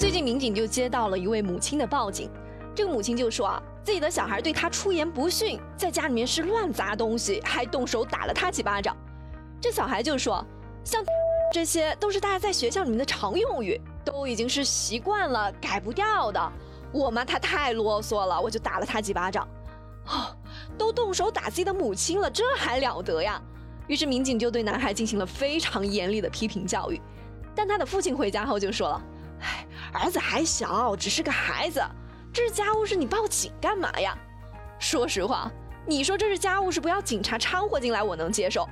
最近民警就接到了一位母亲的报警，这个母亲就说啊，自己的小孩对她出言不逊，在家里面是乱砸东西，还动手打了她几巴掌。这小孩就说，像 这些都是大家在学校里面的常用语，都已经是习惯了，改不掉的。我妈她太啰嗦了，我就打了她几巴掌。哦，都动手打自己的母亲了，这还了得呀？于是民警就对男孩进行了非常严厉的批评教育。但他的父亲回家后就说了：“哎，儿子还小，只是个孩子，这是家务事，你报警干嘛呀？”说实话，你说这是家务事，不要警察掺和进来，我能接受。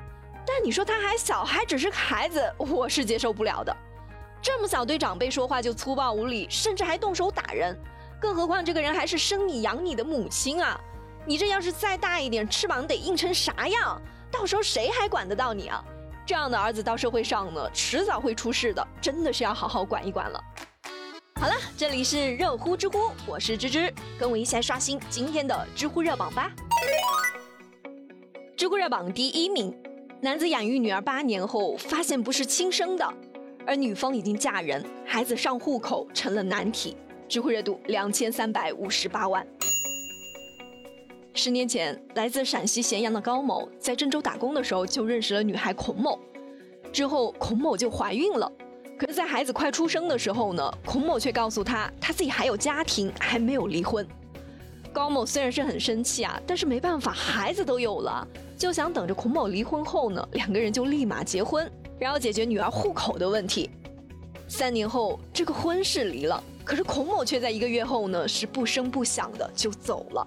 但你说他还小，还只是个孩子，我是接受不了的。这么小对长辈说话就粗暴无礼，甚至还动手打人，更何况这个人还是生你养你的母亲啊！你这要是再大一点，翅膀得硬成啥样？到时候谁还管得到你啊？这样的儿子到社会上呢，迟早会出事的，真的是要好好管一管了。好了，这里是热乎知乎，我是芝芝，跟我一起来刷新今天的知乎热榜吧。知乎热榜第一名，男子养育女儿八年后，发现不是亲生的，而女方已经嫁人，孩子上户口成了难题。知乎热度两千三百五十八万。十年前，来自陕西咸阳的高某在郑州打工的时候就认识了女孩孔某，之后孔某就怀孕了。可是，在孩子快出生的时候呢，孔某却告诉他，他自己还有家庭，还没有离婚。高某虽然是很生气啊，但是没办法，孩子都有了，就想等着孔某离婚后呢，两个人就立马结婚，然后解决女儿户口的问题。三年后，这个婚事离了，可是孔某却在一个月后呢，是不声不响的就走了。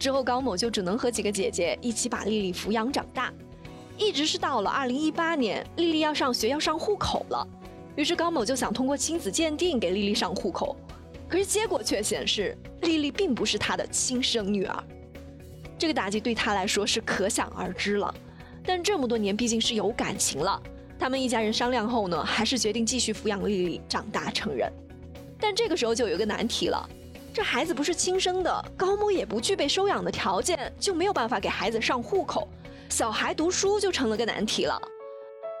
之后，高某就只能和几个姐姐一起把丽丽抚养长大，一直是到了二零一八年，丽丽要上学要上户口了，于是高某就想通过亲子鉴定给丽丽上户口，可是结果却显示丽丽并不是他的亲生女儿，这个打击对他来说是可想而知了。但这么多年毕竟是有感情了，他们一家人商量后呢，还是决定继续抚养丽丽长大成人。但这个时候就有一个难题了。这孩子不是亲生的，高某也不具备收养的条件，就没有办法给孩子上户口，小孩读书就成了个难题了。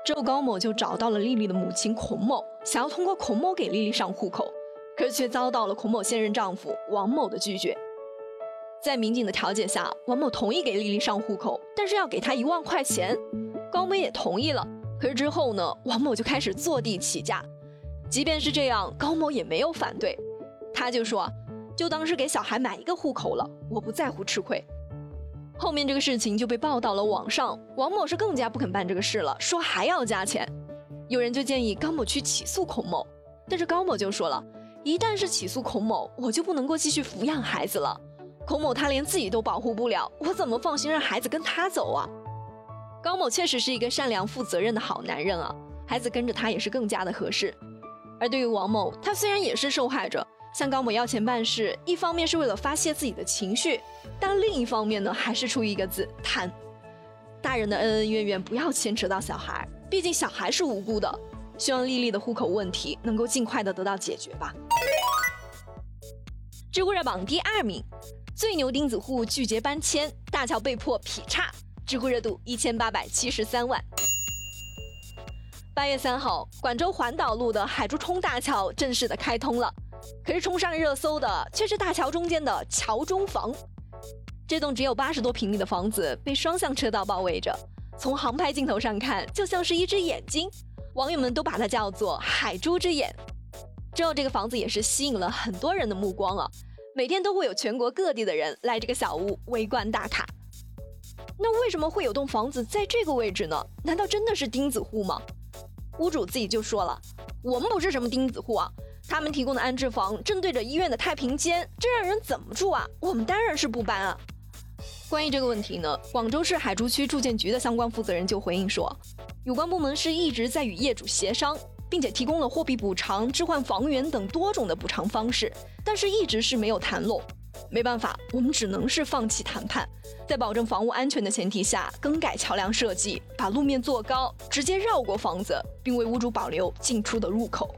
之后高某就找到了丽丽的母亲孔某，想要通过孔某给丽丽上户口，可是却遭到了孔某现任丈夫王某的拒绝。在民警的调解下，王某同意给丽丽上户口，但是要给她一万块钱，高某也同意了。可是之后呢，王某就开始坐地起价，即便是这样，高某也没有反对，他就说。就当是给小孩买一个户口了，我不在乎吃亏。后面这个事情就被报到了网上，王某是更加不肯办这个事了，说还要加钱。有人就建议高某去起诉孔某，但是高某就说了，一旦是起诉孔某，我就不能够继续抚养孩子了。孔某他连自己都保护不了，我怎么放心让孩子跟他走啊？高某确实是一个善良负责任的好男人啊，孩子跟着他也是更加的合适。而对于王某，他虽然也是受害者。向高某要钱办事，一方面是为了发泄自己的情绪，但另一方面呢，还是出于一个字贪。大人的恩恩怨怨不要牵扯到小孩，毕竟小孩是无辜的。希望丽丽的户口问题能够尽快的得到解决吧。知乎热榜第二名，最牛钉子户拒绝搬迁，大桥被迫劈叉，知乎热度一千八百七十三万。八月三号，广州环岛路的海珠冲大桥正式的开通了。可是冲上热搜的却是大桥中间的桥中房，这栋只有八十多平米的房子被双向车道包围着，从航拍镜头上看就像是一只眼睛，网友们都把它叫做“海珠之眼”。之后这个房子也是吸引了很多人的目光啊，每天都会有全国各地的人来这个小屋围观打卡。那为什么会有栋房子在这个位置呢？难道真的是钉子户吗？屋主自己就说了，我们不是什么钉子户啊。他们提供的安置房正对着医院的太平间，这让人怎么住啊？我们当然是不搬啊！关于这个问题呢，广州市海珠区住建局的相关负责人就回应说，有关部门是一直在与业主协商，并且提供了货币补偿、置换房源等多种的补偿方式，但是一直是没有谈拢。没办法，我们只能是放弃谈判，在保证房屋安全的前提下，更改桥梁设计，把路面做高，直接绕过房子，并为屋主保留进出的入口。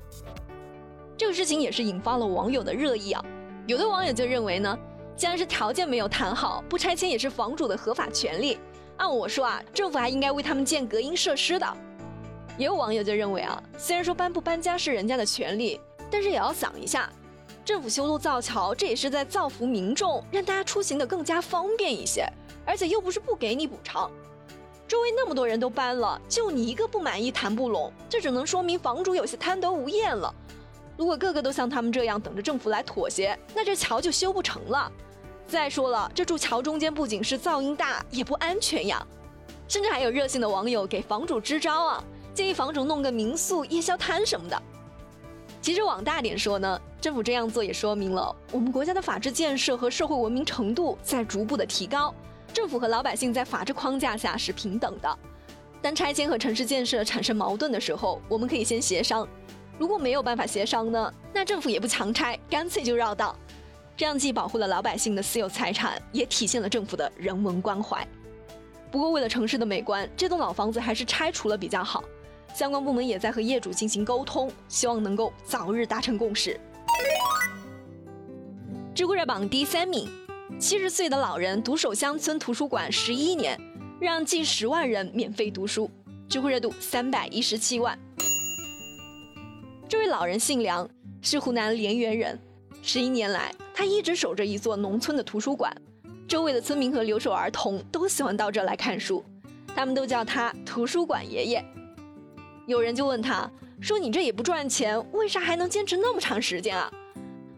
这个事情也是引发了网友的热议啊！有的网友就认为呢，既然是条件没有谈好，不拆迁也是房主的合法权利。按我说啊，政府还应该为他们建隔音设施的。也有网友就认为啊，虽然说搬不搬家是人家的权利，但是也要想一下，政府修路造桥，这也是在造福民众，让大家出行的更加方便一些，而且又不是不给你补偿。周围那么多人都搬了，就你一个不满意谈不拢，这只能说明房主有些贪得无厌了。如果个个都像他们这样等着政府来妥协，那这桥就修不成了。再说了，这筑桥中间不仅是噪音大，也不安全呀。甚至还有热心的网友给房主支招啊，建议房主弄个民宿、夜宵摊什么的。其实往大点说呢，政府这样做也说明了我们国家的法治建设和社会文明程度在逐步的提高。政府和老百姓在法治框架下是平等的。当拆迁和城市建设产生矛盾的时候，我们可以先协商。如果没有办法协商呢，那政府也不强拆，干脆就绕道。这样既保护了老百姓的私有财产，也体现了政府的人文关怀。不过，为了城市的美观，这栋老房子还是拆除了比较好。相关部门也在和业主进行沟通，希望能够早日达成共识。知乎热榜第三名。七十岁的老人独守乡村图书馆十一年，让近十万人免费读书，知乎热度三百一十七万。这位老人姓梁，是湖南涟源人。十一年来，他一直守着一座农村的图书馆，周围的村民和留守儿童都喜欢到这来看书，他们都叫他“图书馆爷爷”。有人就问他说：“你这也不赚钱，为啥还能坚持那么长时间啊？”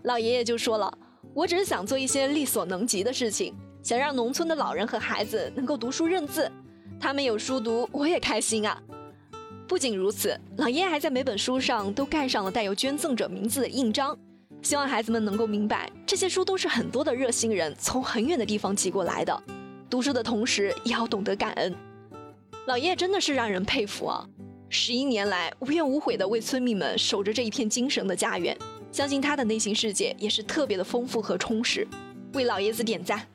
老爷爷就说了。我只是想做一些力所能及的事情，想让农村的老人和孩子能够读书认字，他们有书读，我也开心啊。不仅如此，老爷爷还在每本书上都盖上了带有捐赠者名字的印章，希望孩子们能够明白，这些书都是很多的热心人从很远的地方寄过来的。读书的同时也要懂得感恩。老爷爷真的是让人佩服啊！十一年来无怨无悔地为村民们守着这一片精神的家园。相信他的内心世界也是特别的丰富和充实，为老爷子点赞。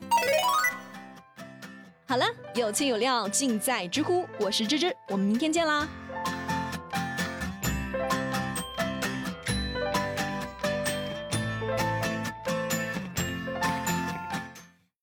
好了，有趣有料尽在知乎，我是芝芝，我们明天见啦。